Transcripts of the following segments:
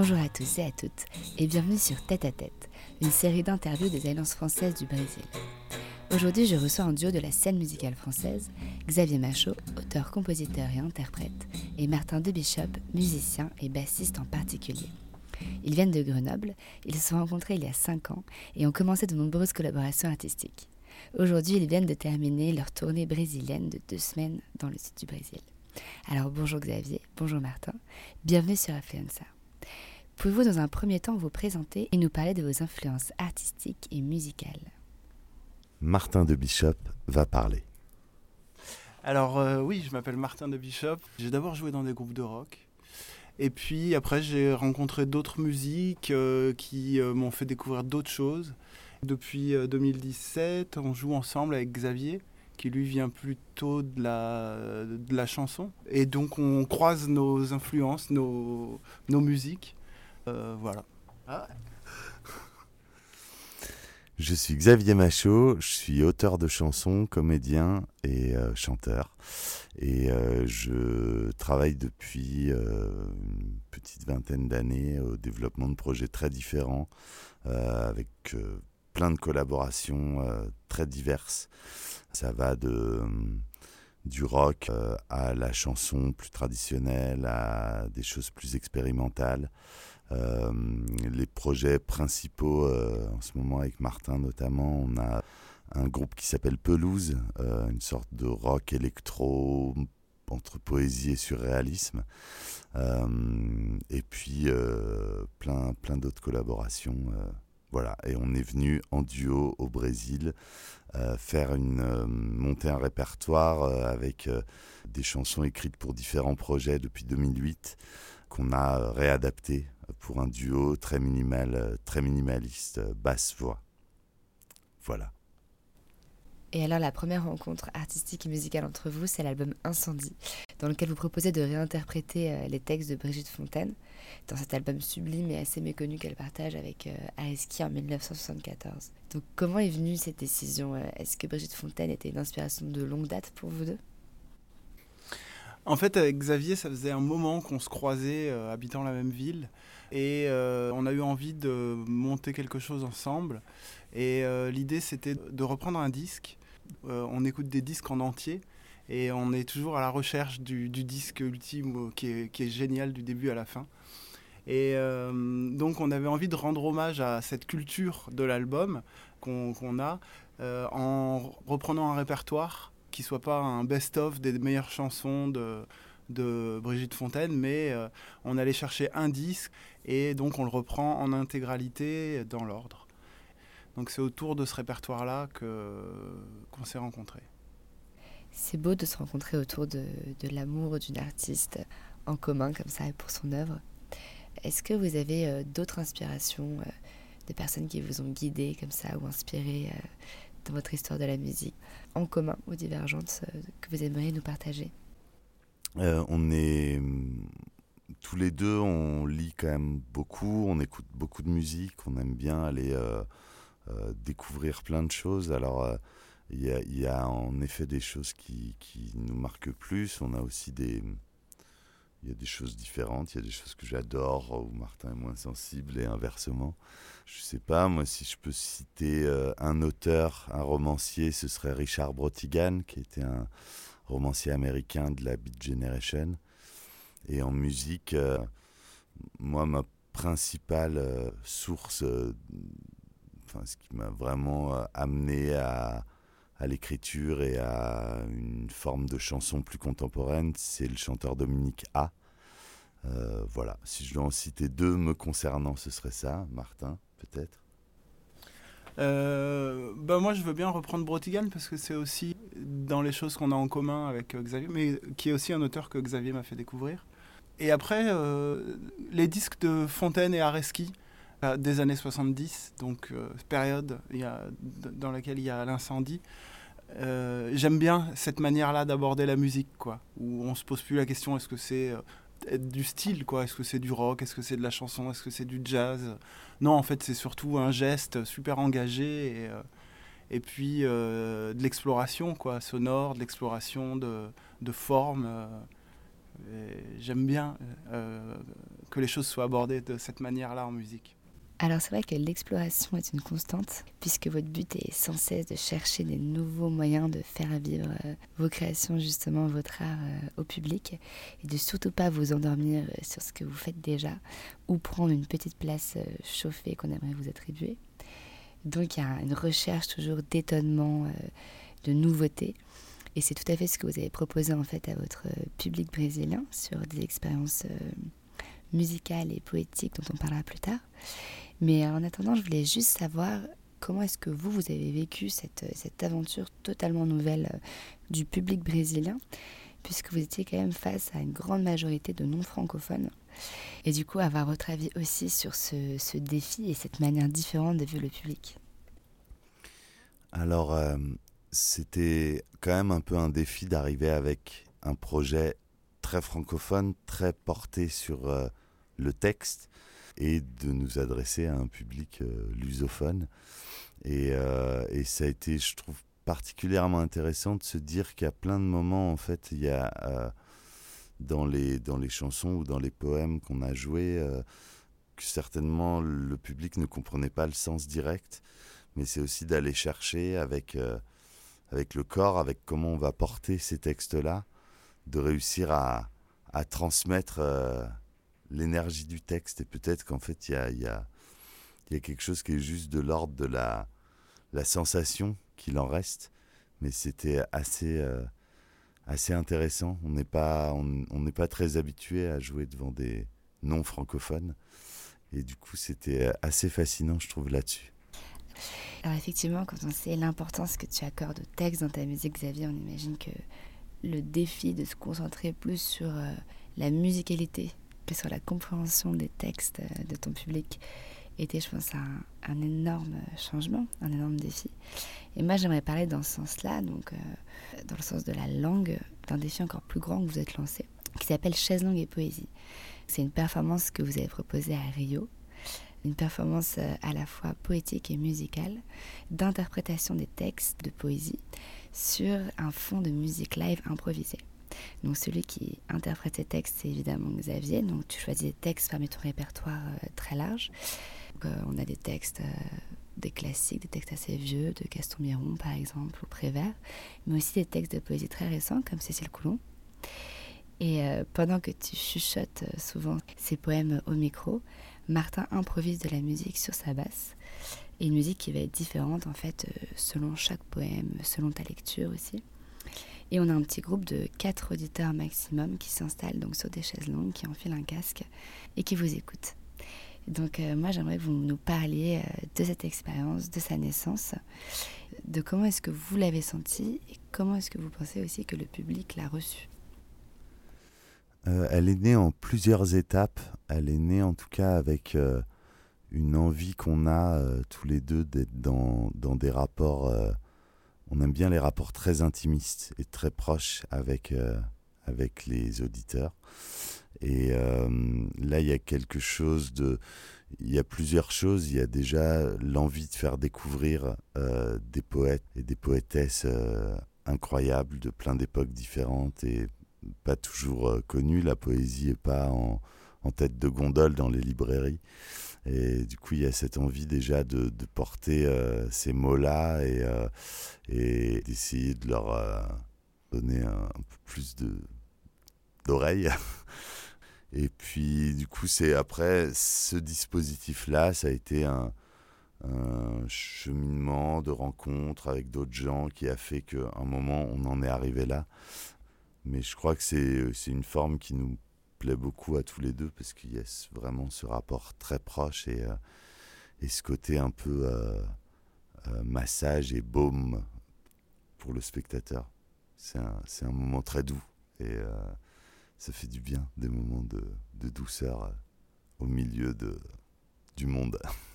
Bonjour à tous et à toutes et bienvenue sur Tête à Tête, une série d'interviews des Alliances françaises du Brésil. Aujourd'hui, je reçois un duo de la scène musicale française, Xavier Machaut, auteur, compositeur et interprète, et Martin Debishop, musicien et bassiste en particulier. Ils viennent de Grenoble, ils se sont rencontrés il y a 5 ans et ont commencé de nombreuses collaborations artistiques. Aujourd'hui, ils viennent de terminer leur tournée brésilienne de deux semaines dans le sud du Brésil. Alors bonjour Xavier, bonjour Martin, bienvenue sur Affluenza. Pouvez-vous dans un premier temps vous présenter et nous parler de vos influences artistiques et musicales? Martin de Bishop va parler. Alors euh, oui, je m'appelle Martin de Bishop. J'ai d'abord joué dans des groupes de rock. Et puis après, j'ai rencontré d'autres musiques euh, qui euh, m'ont fait découvrir d'autres choses. Depuis euh, 2017, on joue ensemble avec Xavier, qui lui vient plutôt de la, de la chanson. Et donc on croise nos influences, nos, nos musiques. Euh, voilà. Je suis Xavier Machaut, je suis auteur de chansons, comédien et euh, chanteur. Et euh, je travaille depuis euh, une petite vingtaine d'années au développement de projets très différents, euh, avec euh, plein de collaborations euh, très diverses. Ça va euh, du rock euh, à la chanson plus traditionnelle, à des choses plus expérimentales. Les projets principaux en ce moment avec Martin notamment, on a un groupe qui s'appelle Pelouse, une sorte de rock électro entre poésie et surréalisme. Et puis plein, plein d'autres collaborations. Voilà, et on est venu en duo au Brésil euh, faire une euh, monter un répertoire euh, avec des chansons écrites pour différents projets depuis 2008 qu'on a réadapté pour un duo très minimal, très minimaliste, basse voix. Voilà. Et alors la première rencontre artistique et musicale entre vous, c'est l'album Incendie, dans lequel vous proposez de réinterpréter euh, les textes de Brigitte Fontaine, dans cet album sublime et assez méconnu qu'elle partage avec euh, Areski en 1974. Donc comment est venue cette décision euh, Est-ce que Brigitte Fontaine était une inspiration de longue date pour vous deux? En fait, avec Xavier, ça faisait un moment qu'on se croisait, euh, habitant la même ville. Et euh, on a eu envie de monter quelque chose ensemble. Et euh, l'idée, c'était de reprendre un disque. Euh, on écoute des disques en entier. Et on est toujours à la recherche du, disque ultime qui est, génial du début à la fin. Et euh, donc, on avait envie de rendre hommage à cette culture de l'album qu'on a euh, en reprenant un répertoire qui soit pas un best-of des meilleures chansons de, Brigitte Fontaine, mais on allait chercher un disque et donc on le reprend en intégralité dans l'ordre. Donc c'est autour de ce répertoire-là que qu'on s'est rencontrés. C'est beau de se rencontrer autour de, de l'amour d'une artiste en commun comme ça pour son œuvre. Est-ce que vous avez euh, d'autres inspirations, euh, de personnes qui vous ont guidé comme ça ou inspiré euh, dans votre histoire de la musique, en commun ou divergentes, euh, que vous aimeriez nous partager? Euh, on est hum, tous les deux, on lit quand même beaucoup, on écoute beaucoup de musique, on aime bien aller découvrir plein de choses. Alors, euh, il y, a, en effet des choses qui, qui nous marquent plus. On a aussi des, il y a des choses différentes. Il y a des choses que j'adore où Martin est moins sensible et inversement. Je sais pas, moi, si je peux citer euh, un auteur, un romancier, ce serait Richard Brotigan, qui était un romancier américain de la Beat Generation. Et en musique, euh, moi, ma principale euh, source, euh, enfin, ce qui m'a vraiment euh, amené à, l'écriture et à une forme de chanson plus contemporaine, c'est le chanteur Dominique A. Euh, voilà, si je dois en citer deux me concernant, ce serait ça, Martin, peut-être. euh, bah moi, je veux bien reprendre Brotigan parce que c'est aussi dans les choses qu'on a en commun avec euh, Xavier, mais qui est aussi un auteur que Xavier m'a fait découvrir. Et après, les disques de Fontaine et Areski des années 70, donc période il y a, dans laquelle il y a l'incendie. J'aime bien cette manière-là d'aborder la musique, quoi, où on se pose plus la question est-ce que c'est du style, quoi? Est-ce que c'est du rock? Est-ce que c'est de la chanson? Est-ce que c'est du jazz? Non, en fait, c'est surtout un geste super engagé et, euh, et puis euh, de l'exploration, quoi, sonore, de l'exploration de, de formes. Euh, j'aime bien que les choses soient abordées de cette manière-là en musique. Alors c'est vrai que l'exploration est une constante, puisque votre but est sans cesse de chercher des nouveaux moyens de faire vivre euh, vos créations, justement votre art euh, au public, et de surtout pas vous endormir euh, sur ce que vous faites déjà, ou prendre une petite place chauffée qu'on aimerait vous attribuer. Donc il y a une recherche toujours d'étonnement, de nouveautés. Et c'est tout à fait ce que vous avez proposé en fait à votre public brésilien sur des expériences musicales et poétiques dont on parlera plus tard. Mais en attendant, je voulais juste savoir comment est-ce que vous, vous avez vécu cette, cette aventure totalement nouvelle euh, du public brésilien, puisque vous étiez quand même face à une grande majorité de non-francophones. Et du coup, avoir votre avis aussi sur ce, ce défi et cette manière différente de vivre le public. Alors, euh, c'était quand même un peu un défi d'arriver avec un projet très francophone, très porté sur euh, le texte et de nous adresser à un public euh, lusophone. Et, euh, et, ça a été, je trouve, particulièrement intéressant de se dire a plein de moments, en fait, il y a euh, dans, les, dans les chansons ou dans les poèmes qu'on a joués, que certainement le public ne comprenait pas le sens direct, mais c'est aussi d'aller chercher avec, avec le corps, avec comment on va porter ces textes-là, de réussir à, à transmettre l'énergie du texte et peut-être qu'en fait il y a, y, y a, quelque chose qui est juste de l'ordre de la, la sensation qu'il en reste. Mais c'était assez euh, assez intéressant. On n'est pas on pas très habitué à jouer devant des non francophones et du coup c'était assez fascinant je trouve là-dessus. Alors effectivement quand on sait l'importance que tu accordes au texte dans ta musique Xavier on imagine que le défi de se concentrer plus sur euh, la musicalité sur la compréhension des textes euh, de ton public était, je pense, un, énorme changement, un énorme défi. Et moi, j'aimerais parler dans ce sens-là, donc euh, dans le sens de la langue, d'un défi encore plus grand que vous êtes lancé, qui s'appelle Chaise langue et poésie. C'est une performance que vous avez proposée à Rio, une performance euh, à la fois poétique et musicale, d'interprétation des textes de poésie sur un fond de musique live improvisée. Donc celui qui interprète ces textes, c'est évidemment Xavier. Donc tu choisis des textes parmi ton répertoire euh, très large. Euh, on a des textes, euh, des classiques, des textes assez vieux, de Gaston Miron par exemple, ou Prévert, mais aussi des textes de poésie très récents comme Cécile Coulon. Et pendant que tu chuchotes souvent ces poèmes au micro, Martin improvise de la musique sur sa basse. Une musique qui va être différente en fait selon chaque poème, selon ta lecture aussi. Et on a un petit groupe de quatre auditeurs maximum qui s'installent donc sur des chaises longues, qui enfilent un casque et qui vous écoutent. Donc euh, moi j'aimerais que vous nous parliez euh, de cette expérience, de sa naissance, de comment est-ce que vous l'avez senti et comment est-ce que vous pensez aussi que le public l'a reçue. Euh, elle est née en plusieurs étapes. Elle est née en tout cas avec une envie qu'on a tous les deux d'être dans, dans, des rapports on aime bien les rapports très intimistes et très proches avec, euh, avec les auditeurs. Et euh, là, il y a quelque chose de... Il y a plusieurs choses. Il y a déjà l'envie de faire découvrir euh, des poètes et des poétesses incroyables de plein d'époques différentes et pas toujours connues. La poésie n'est pas en, en tête de gondole dans les librairies. Et du coup, il y a cette envie déjà de, porter euh, ces mots-là et, euh, et d'essayer de leur euh, donner un, peu plus d'oreilles. et puis, du coup, c'est après ce dispositif-là, ça a été un, un cheminement de rencontre avec d'autres gens qui a fait qu'à un moment, on en est arrivé là. Mais je crois que c'est une forme qui nous plaît beaucoup à tous les deux parce qu'il y a vraiment ce rapport très proche et, euh, et ce côté un peu euh, massage et baume pour le spectateur. C'est un, un, moment très doux et ça fait du bien, des moments de, de douceur au milieu de, du monde.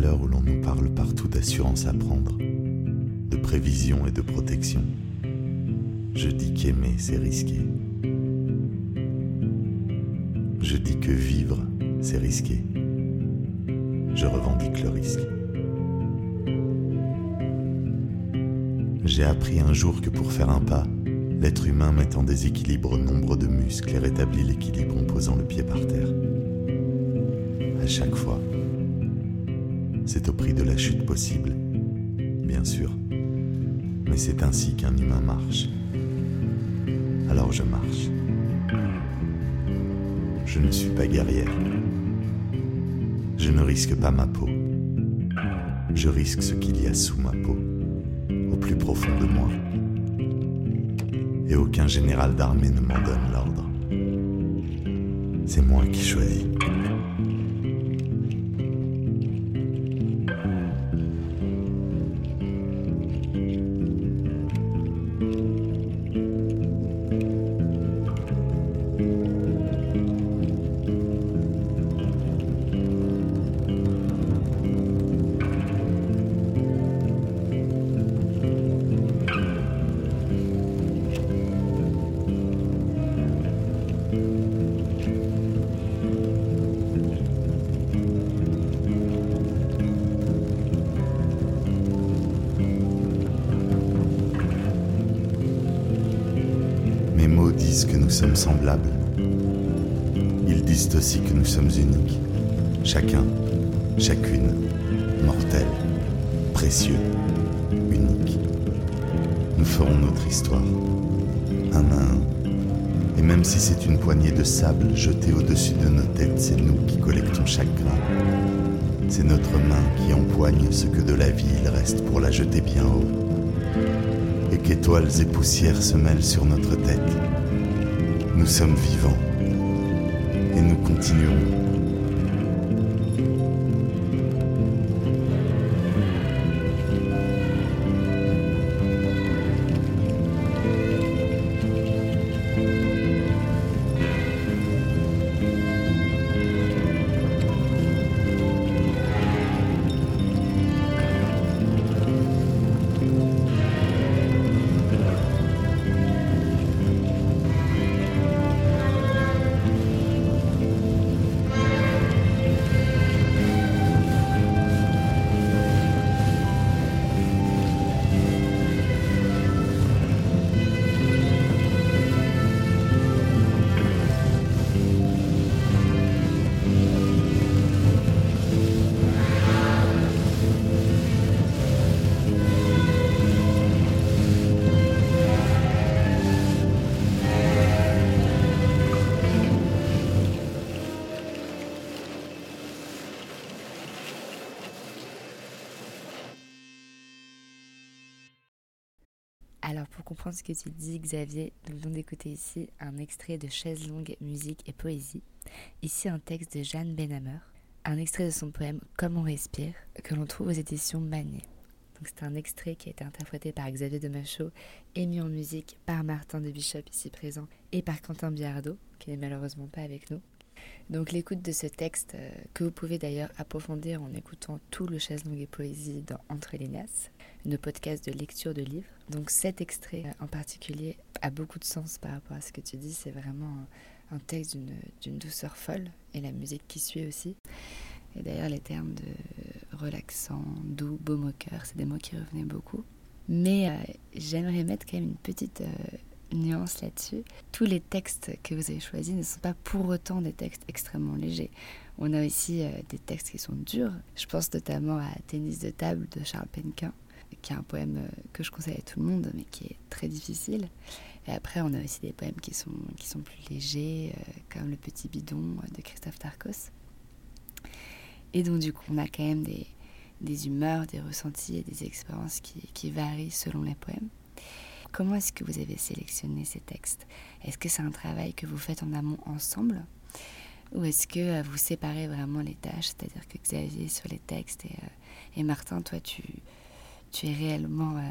l'heure où l'on nous parle partout d'assurance à prendre, de prévision et de protection, je dis qu'aimer, c'est risqué. Je dis que vivre, c'est risqué. Je revendique le risque. J'ai appris un jour que pour faire un pas, l'être humain met en déséquilibre nombre de muscles et rétablit l'équilibre en posant le pied par terre. À chaque fois. C'est au prix de la chute possible, bien sûr. Mais c'est ainsi qu'un humain marche. Alors je marche. Je ne suis pas guerrière. Je ne risque pas ma peau. Je risque ce qu'il y a sous ma peau plus profond de moi. Et aucun général d'armée ne m'en donne l'ordre. C'est moi qui choisis. Ils disent aussi que nous sommes uniques, chacun, chacune, mortel, précieux, unique. Nous ferons notre histoire, un à un. Et même si c'est une poignée de sable jetée au-dessus de nos têtes, c'est nous qui collectons chaque grain. C'est notre main qui empoigne ce que de la vie il reste pour la jeter bien haut. Et qu'étoiles et poussières se mêlent sur notre tête nous sommes vivants. Et nous continuons Comprendre ce que tu dis Xavier, nous venons d'écouter ici un extrait de Chaise longue, musique et poésie. Ici un texte de Jeanne Benhamer, un extrait de son poème Comme on respire, que l'on trouve aux éditions. Donc c'est un extrait qui a été interprété par Xavier de Machaut et mis en musique par Martin de Bishop ici présent et par Quentin Biardot, qui n'est malheureusement pas avec nous. Donc l'écoute de ce texte, euh, que vous pouvez d'ailleurs approfondir en écoutant tout le chaise longue et poésie dans Entre les Nasses, nos podcasts de lecture de livres. Donc cet extrait euh, en particulier a beaucoup de sens par rapport à ce que tu dis. C'est vraiment un texte d'une douceur folle et la musique qui suit aussi. Et d'ailleurs les termes de relaxant, doux, beau moqueur, c'est des mots qui revenaient beaucoup. Mais euh, j'aimerais mettre quand même une petite nuance là-dessus. Tous les textes que vous avez choisis ne sont pas pour autant des textes extrêmement légers. On a aussi euh, des textes qui sont durs. Je pense notamment à Tennis de table de Charles Penquin, qui est un poème euh, que je conseille à tout le monde, mais qui est très difficile. Et après, on a aussi des poèmes qui sont, qui sont plus légers, euh, comme Le Petit Bidon de Christophe Tarkos. Et donc, du coup, on a quand même des, des humeurs, des ressentis et des expériences qui, qui varient selon les poèmes. Comment est-ce que vous avez sélectionné ces textes? Est-ce que c'est un travail que vous faites en amont ensemble? Ou est-ce que euh, vous séparez vraiment les tâches C'est-à-dire que Xavier sur les textes et, et Martin, toi, tu, tu es réellement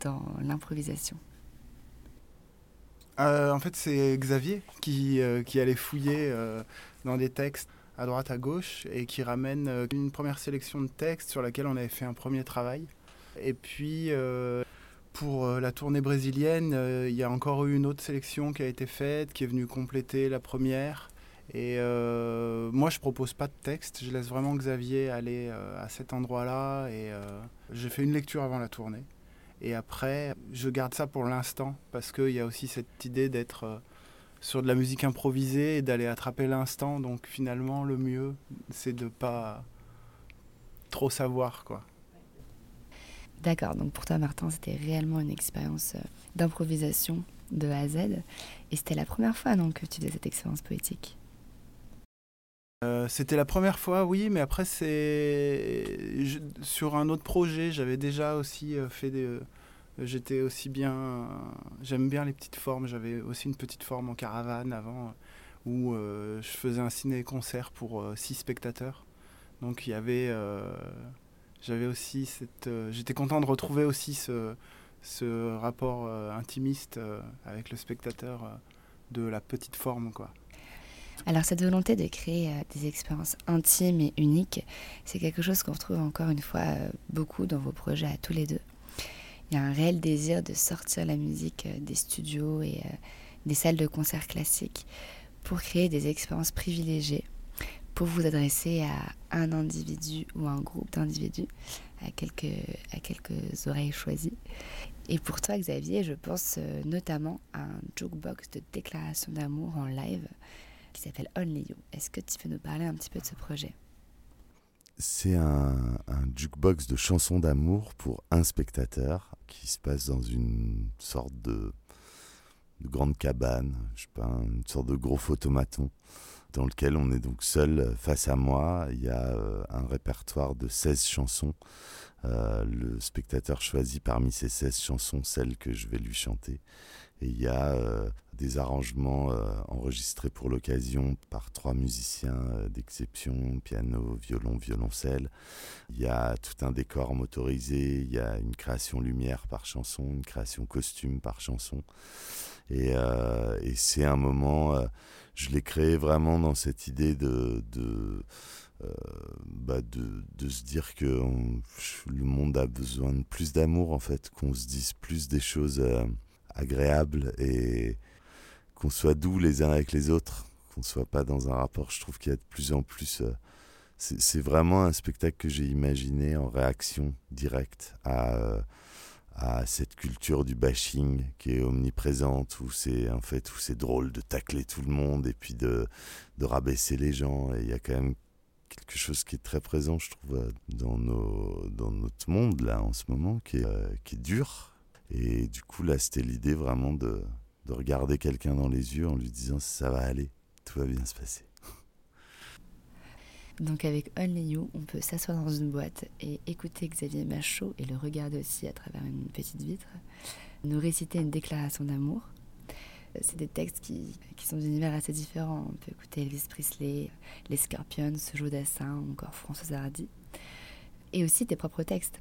dans l'improvisation? En fait, c'est Xavier qui, qui allait fouiller dans des textes à droite, à gauche, et qui ramène euh, une première sélection de textes sur laquelle on avait fait un premier travail. Et puis, euh, pour euh, la tournée brésilienne, il y a encore eu une autre sélection qui a été faite, qui est venue compléter la première. Et moi, je propose pas de texte, je laisse vraiment Xavier aller à cet endroit-là. Et j'ai fait une lecture avant la tournée. Et après, je garde ça pour l'instant, parce qu'il y a aussi cette idée d'être sur de la musique improvisée et d'aller attraper l'instant. Donc finalement, le mieux, c'est de pas trop savoir, quoi. D'accord, donc pour toi, Martin, c'était réellement une expérience euh, d'improvisation de A à Z. Et c'était la première fois, que tu faisais cette expérience poétique? Euh, c'était la première fois, oui, mais après, c'est. Sur un autre projet, j'avais déjà aussi euh, fait des, J'étais aussi bien. J'aime bien les petites formes. J'avais aussi une petite forme en caravane avant où je faisais un ciné-concert pour six spectateurs. Donc il y avait. Euh, j'avais aussi cette. J'étais content de retrouver aussi ce, ce rapport intimiste avec le spectateur de la petite forme, quoi. Alors cette volonté de créer des expériences intimes et uniques, c'est quelque chose qu'on retrouve encore une fois beaucoup dans vos projets à tous les deux il y a un réel désir de sortir la musique euh, des studios et euh, des salles de concert classiques pour créer des expériences privilégiées, pour vous adresser à un individu ou un groupe d'individus, à quelques, oreilles choisies. Et pour toi, Xavier, je pense euh, notamment à un jukebox de déclaration d'amour en live qui s'appelle Only You. Est-ce que tu peux nous parler un petit peu de ce projet? C'est un, jukebox de chansons d'amour pour un spectateur qui se passe dans une sorte de, grande cabane, je sais pas, une sorte de gros photomaton dans lequel on est donc seul face à moi. Il y a euh, un répertoire de 16 chansons. Euh, le spectateur choisit parmi ces 16 chansons celles que je vais lui chanter. Et il y a euh, des arrangements euh, enregistrés pour l'occasion par trois musiciens euh, d'exception, piano, violon, violoncelle. Il y a tout un décor motorisé, il y a une création lumière par chanson, une création costume par chanson. Et, et c'est un moment, je l'ai créé vraiment dans cette idée de... de bah de, de, se dire que le monde a besoin de plus d'amour en fait, qu'on se dise plus des choses agréable et qu'on soit doux les uns avec les autres, qu'on ne soit pas dans un rapport. Je trouve qu'il y a de plus en plus. Euh, c'est vraiment un spectacle que j'ai imaginé en réaction directe à, euh, à cette culture du bashing qui est omniprésente, où c'est en fait où c'est drôle de tacler tout le monde et puis de, de rabaisser les gens. Et il y a quand même quelque chose qui est très présent, je trouve, euh, dans, nos, dans notre monde là en ce moment, qui est, qui est dur et du coup, là, c'était l'idée vraiment de, de regarder quelqu'un dans les yeux en lui disant ça va aller, tout va bien se passer. Donc avec Only You, on peut s'asseoir dans une boîte et écouter Xavier Machaut et le regarder aussi à travers une petite vitre, nous réciter une déclaration d'amour. C'est des textes qui, qui sont d'univers assez différents. On peut écouter Elvis Presley, Les Scorpions, Joe Dassin encore Françoise Hardy. Et aussi tes propres textes.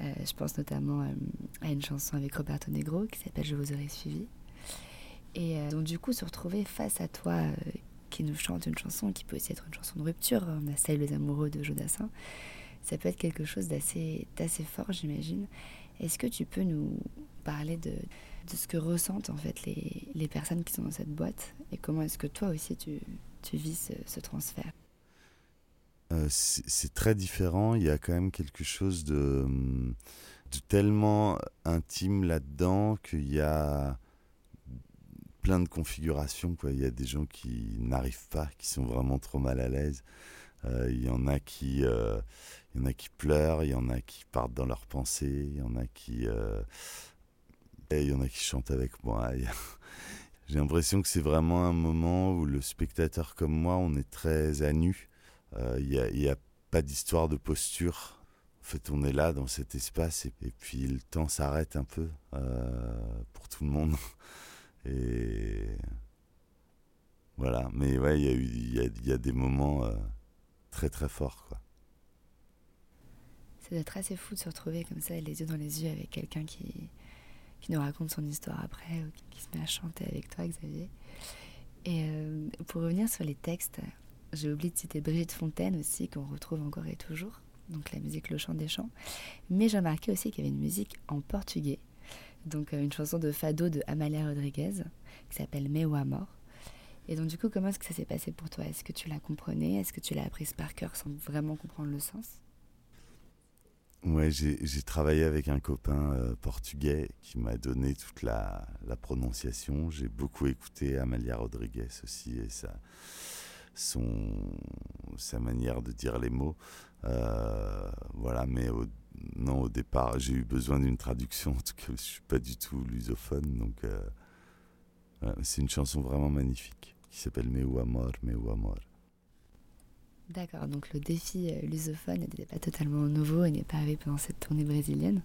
Euh, je pense notamment euh, à une chanson avec Roberto Negro qui s'appelle Je vous aurais suivi. Et euh, donc du coup, se retrouver face à toi qui nous chante une chanson qui peut aussi être une chanson de rupture, on a Salut les amoureux de Jodassin, ça peut être quelque chose d'assez fort, j'imagine. Est-ce que tu peux nous parler de, de, ce que ressentent en fait les, les, personnes qui sont dans cette boîte et comment est-ce que toi aussi tu, tu vis ce transfert? Euh, c'est très différent. Il y a quand même quelque chose de, de tellement intime là-dedans qu'il y a plein de configurations. Quoi. Il y a des gens qui n'arrivent pas, qui sont vraiment trop mal à l'aise. Euh, il y en a qui, euh, il y en a qui pleurent, il y en a qui partent dans leurs pensées, il y en a qui, il y en a qui chantent avec moi. J'ai l'impression que c'est vraiment un moment où le spectateur comme moi, on est très à nu il n'y euh, a, pas d'histoire de posture. En fait, on est là dans cet espace et, puis le temps s'arrête un peu pour tout le monde. Et voilà, mais ouais, il y a eu des moments très très forts quoi. Ça doit être assez fou de se retrouver comme ça, les yeux dans les yeux, avec quelqu'un qui, qui nous raconte son histoire après, ou qui, se met à chanter avec toi, Xavier. Et euh, pour revenir sur les textes, j'ai oublié de citer Brigitte Fontaine aussi, qu'on retrouve encore et toujours, donc la musique Le Chant des Chants. Mais j'ai remarqué aussi qu'il y avait une musique en portugais, donc euh, une chanson de Fado de Amalia Rodriguez, qui s'appelle Meu Amor. Et donc du coup, comment est-ce que ça s'est passé pour toi? Est-ce que tu la comprenais? Est-ce que tu l'as apprise par cœur sans vraiment comprendre le sens? Ouais, j'ai travaillé avec un copain euh, portugais qui m'a donné toute la, la prononciation. J'ai beaucoup écouté Amalia Rodriguez aussi et sa, son, sa manière de dire les mots. Euh, voilà, mais au, non, au départ, j'ai eu besoin d'une traduction. En tout cas, je suis pas du tout lusophone, donc euh, c'est une chanson vraiment magnifique qui s'appelle Meu Amor, Meu Amor. D'accord, donc le défi euh, lusophone n'était pas totalement nouveau et n'est pas arrivé pendant cette tournée brésilienne.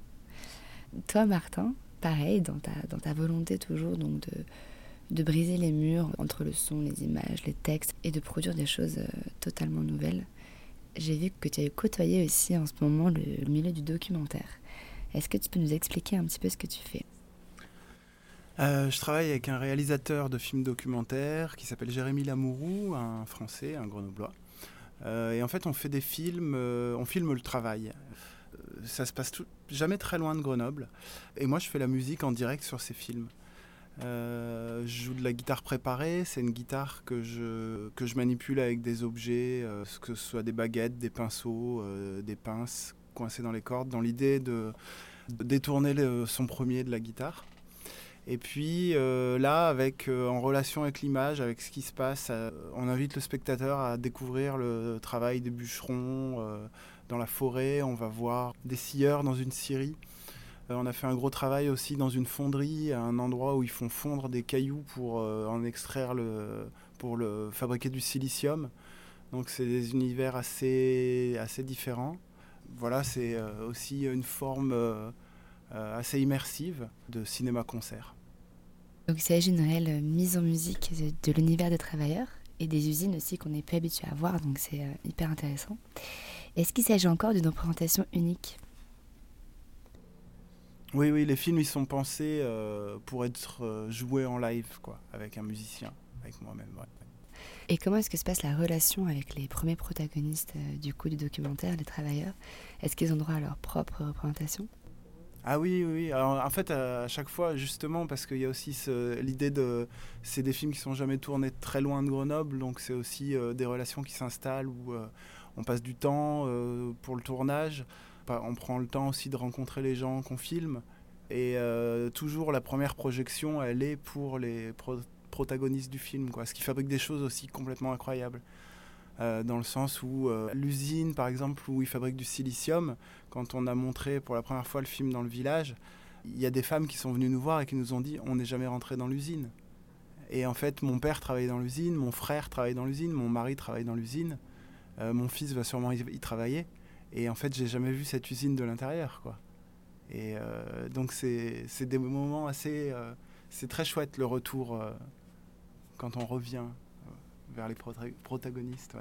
Toi, Martin, pareil, dans ta, dans ta volonté toujours donc de, de briser les murs entre le son, les images, les textes et de produire des choses euh, totalement nouvelles, j'ai vu que tu as côtoyé aussi en ce moment le, milieu du documentaire. Est-ce que tu peux nous expliquer un petit peu ce que tu fais? Euh, je travaille avec un réalisateur de films documentaires qui s'appelle Jérémy Lamourou, un Français, un Grenoblois. Euh, et en fait, on fait des films, euh, on filme le travail. Ça se passe jamais très loin de Grenoble. Et moi, je fais la musique en direct sur ces films. Je joue de la guitare préparée. C'est une guitare que je, que je manipule avec des objets, que ce soit des baguettes, des pinceaux, des pinces coincées dans les cordes, dans l'idée de, détourner son premier de la guitare. Et puis euh, là, avec, euh, en relation avec l'image, avec ce qui se passe, euh, on invite le spectateur à découvrir le travail des bûcherons dans la forêt. On va voir des scieurs dans une scierie. On a fait un gros travail aussi dans une fonderie, un endroit où ils font fondre des cailloux pour en extraire le, pour le, fabriquer du silicium. Donc c'est des univers assez, différents. Voilà, c'est aussi une forme assez immersive de cinéma-concert. Donc il s'agit d'une réelle mise en musique de, l'univers des travailleurs et des usines aussi qu'on n'est plus habitué à voir, donc c'est euh, hyper intéressant. Est-ce qu'il s'agit encore d'une représentation unique? Oui, oui, les films ils sont pensés euh, pour être euh, joués en live, quoi, avec un musicien, avec moi-même. Et comment est-ce que se passe la relation avec les premiers protagonistes du coup du documentaire, les travailleurs? Est-ce qu'ils ont droit à leur propre représentation? Ah oui, oui. Alors, en fait, à chaque fois, justement, parce qu'il y a aussi l'idée de. C'est des films qui sont jamais tournés très loin de Grenoble, donc c'est aussi euh, des relations qui s'installent où euh, on passe du temps euh, pour le tournage. On prend le temps aussi de rencontrer les gens qu'on filme. Et toujours, la première projection, elle est pour les protagonistes du film, quoi. Ce qui fabrique des choses aussi complètement incroyables. Euh, dans le sens où euh, l'usine, par exemple, où ils fabriquent du silicium, quand on a montré pour la première fois le film dans le village, il y a des femmes qui sont venues nous voir et qui nous ont dit on n'est jamais rentré dans l'usine. Et en fait, mon père travaillait dans l'usine, mon frère travaillait dans l'usine, mon mari travaille dans l'usine, euh, mon fils va sûrement y, travailler. Et en fait, j'ai jamais vu cette usine de l'intérieur, quoi. Et donc c'est des moments assez, c'est très chouette le retour quand on revient vers les protagonistes.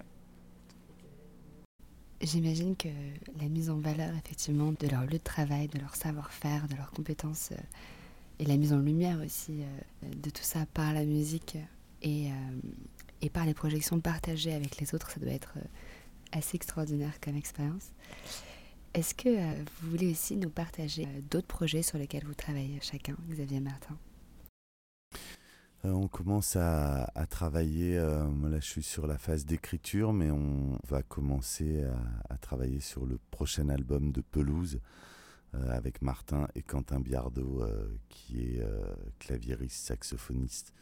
J'imagine que la mise en valeur effectivement de leur lieu de travail, de leur savoir-faire, de leurs compétences euh, et la mise en lumière aussi euh, de tout ça par la musique et, euh, et par les projections partagées avec les autres, ça doit être assez extraordinaire comme expérience. Est-ce que vous voulez aussi nous partager d'autres projets sur lesquels vous travaillez chacun, Xavier Martin? Euh, on commence à, travailler, euh, là je suis sur la phase d'écriture, mais on va commencer à, travailler sur le prochain album de Pelouse euh, avec Martin et Quentin Biardot, qui est claviériste, saxophoniste,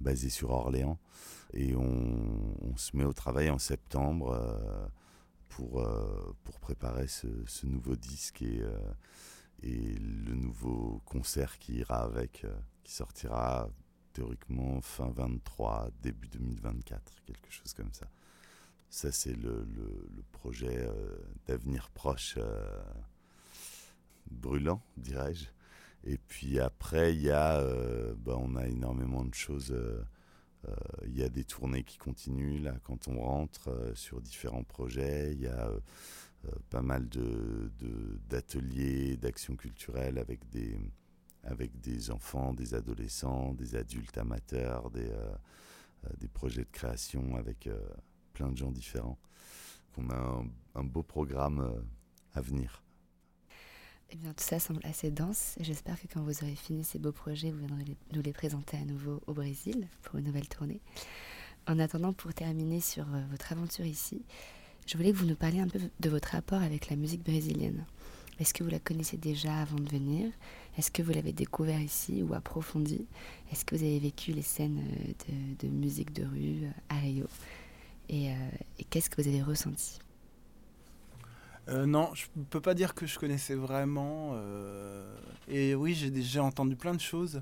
basé sur Orléans. Et on, se met au travail en septembre pour, pour préparer ce, nouveau disque et, et le nouveau concert qui ira avec, qui sortira théoriquement fin 23, début 2024, quelque chose comme ça. ça, c'est le, le, projet d'avenir proche brûlant, dirais-je. Et puis après, il y a, bah, on a énormément de choses. Il y a des tournées qui continuent là quand on rentre sur différents projets. Il y a pas mal de, d'ateliers, d'actions culturelles avec des, avec des enfants, des adolescents, des adultes amateurs, des, euh, euh, des projets de création avec euh, plein de gens différents. On a un, beau programme à venir. Eh bien, tout ça semble assez dense. J'espère que quand vous aurez fini ces beaux projets, vous viendrez nous les présenter à nouveau au Brésil pour une nouvelle tournée. En attendant, pour terminer sur votre aventure ici, je voulais que vous nous parliez un peu de votre rapport avec la musique brésilienne. Est-ce que vous la connaissez déjà avant de venir? Est-ce que vous l'avez découvert ici ou approfondi? Est-ce que vous avez vécu les scènes euh, de, musique de rue euh, à Rio? Euh, Et, qu'est-ce que vous avez ressenti? Non, je ne peux pas dire que je connaissais vraiment. et oui, j'ai entendu plein de choses.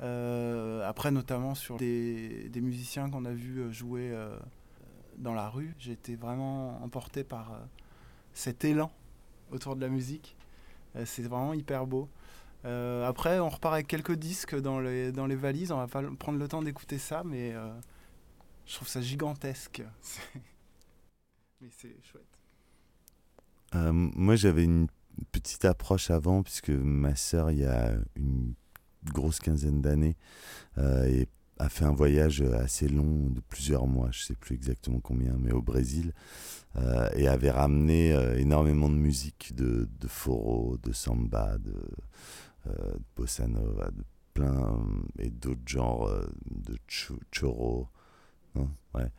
après, notamment sur des, musiciens qu'on a vus jouer dans la rue. J'ai été vraiment emporté par cet élan autour de la musique. Euh, c'est vraiment hyper beau. Euh, après, on repart avec quelques disques dans les, dans les valises. On va pas prendre le temps d'écouter ça, mais euh, je trouve ça gigantesque. mais c'est chouette. Moi, j'avais une petite approche avant, puisque ma sœur, il y a une grosse quinzaine d'années, est a fait un voyage assez long de plusieurs mois, je sais plus exactement combien, mais au Brésil, euh, et avait ramené euh, énormément de musique de, de foro, de samba, de, euh, de, bossa nova, de plein et d'autres genres de choro. Ouais.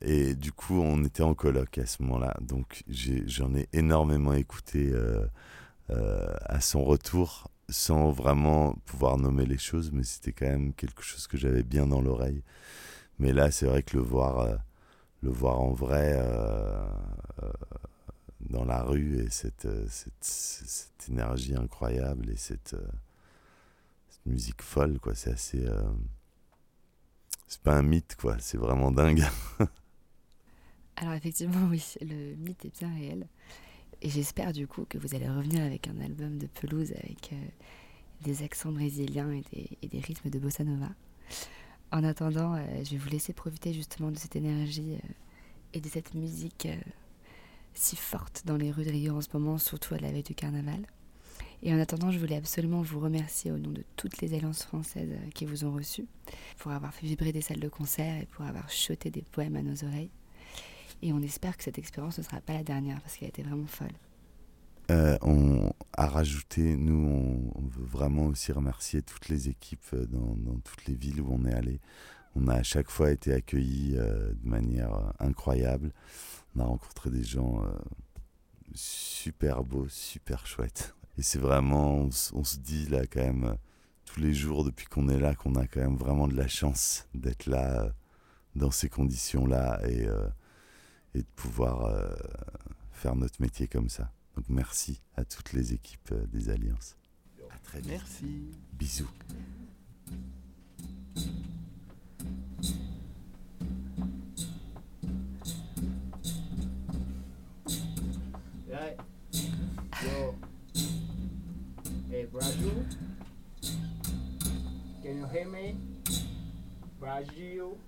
et du coup, on était en colloque à ce moment-là, donc j'en ai, énormément écouté à son retour sans vraiment pouvoir nommer les choses, mais c'était quand même quelque chose que j'avais bien dans l'oreille. Mais là, c'est vrai que le voir, euh, le voir en vrai euh, euh, dans la rue et cette, cette, énergie incroyable et cette, musique folle, quoi, c'est assez. C'est pas un mythe, quoi, c'est vraiment dingue. Alors, effectivement, oui, le mythe est bien réel. Et j'espère du coup que vous allez revenir avec un album de pelouse avec euh, des accents brésiliens et des, rythmes de bossa nova. En attendant, euh, je vais vous laisser profiter justement de cette énergie euh, et de cette musique si forte dans les rues de Rio en ce moment, surtout à la veille du carnaval. Et en attendant, je voulais absolument vous remercier au nom de toutes les alliances françaises qui vous ont reçus pour avoir fait vibrer des salles de concert et pour avoir chuté des poèmes à nos oreilles. Et on espère que cette expérience ne sera pas la dernière parce qu'elle a été vraiment folle. Euh, on a rajouté, nous, on, veut vraiment aussi remercier toutes les équipes euh, dans, toutes les villes où on est allé. On a à chaque fois été accueillis euh, de manière incroyable. On a rencontré des gens super beaux, super chouettes. Et c'est vraiment, on, on, se dit là quand même, tous les jours depuis qu'on est là, qu'on a quand même vraiment de la chance d'être là dans ces conditions-là. Et et de pouvoir euh, faire notre métier comme ça. Donc merci à toutes les équipes euh, des Alliances. À très vite. Merci. Bisous. Brazil. Can you hear me? Brazil.